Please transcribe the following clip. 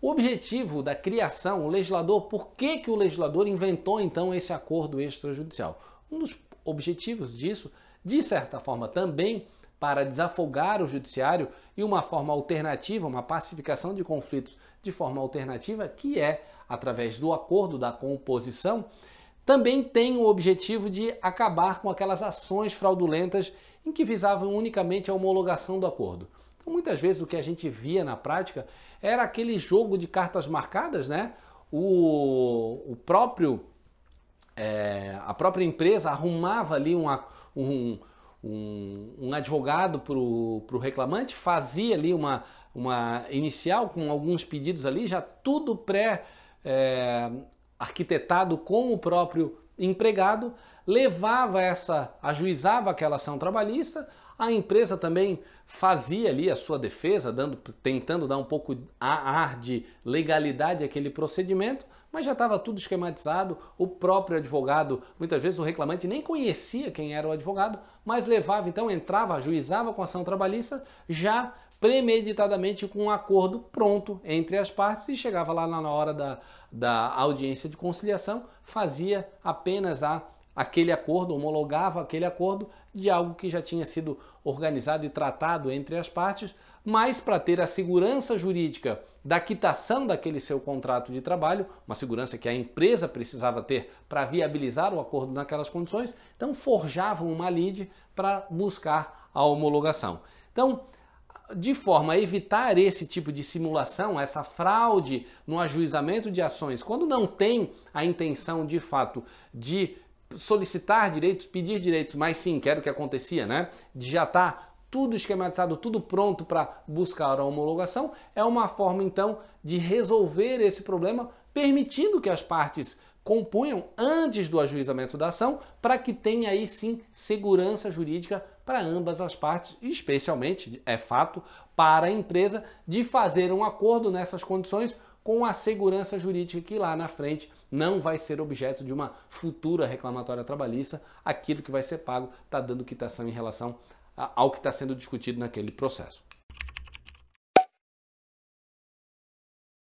O objetivo da criação, o legislador, por que, que o legislador inventou então esse acordo extrajudicial? Um dos objetivos disso, de certa forma, também para desafogar o judiciário e uma forma alternativa, uma pacificação de conflitos de forma alternativa, que é através do acordo da composição, também tem o objetivo de acabar com aquelas ações fraudulentas em que visavam unicamente a homologação do acordo. Então, muitas vezes o que a gente via na prática era aquele jogo de cartas marcadas, né? O, o próprio é, a própria empresa arrumava ali uma, um, um, um advogado para o reclamante, fazia ali uma, uma inicial com alguns pedidos ali, já tudo pré é, arquitetado com o próprio empregado, levava essa, ajuizava aquela ação trabalhista, a empresa também fazia ali a sua defesa, dando, tentando dar um pouco a ar de legalidade àquele procedimento, mas já estava tudo esquematizado. O próprio advogado, muitas vezes o reclamante nem conhecia quem era o advogado, mas levava, então entrava, ajuizava com ação trabalhista já premeditadamente com um acordo pronto entre as partes e chegava lá na hora da, da audiência de conciliação, fazia apenas a, aquele acordo, homologava aquele acordo de algo que já tinha sido organizado e tratado entre as partes, mas para ter a segurança jurídica da quitação daquele seu contrato de trabalho, uma segurança que a empresa precisava ter para viabilizar o acordo naquelas condições, então forjavam uma lide para buscar a homologação. Então, de forma a evitar esse tipo de simulação, essa fraude no ajuizamento de ações, quando não tem a intenção de fato de solicitar direitos, pedir direitos, mas sim, quero que acontecia, né? De já estar tá tudo esquematizado, tudo pronto para buscar a homologação, é uma forma então de resolver esse problema, permitindo que as partes compunham antes do ajuizamento da ação, para que tenha aí sim segurança jurídica para ambas as partes, especialmente, é fato, para a empresa de fazer um acordo nessas condições com a segurança jurídica que lá na frente não vai ser objeto de uma futura reclamatória trabalhista, aquilo que vai ser pago está dando quitação em relação ao que está sendo discutido naquele processo.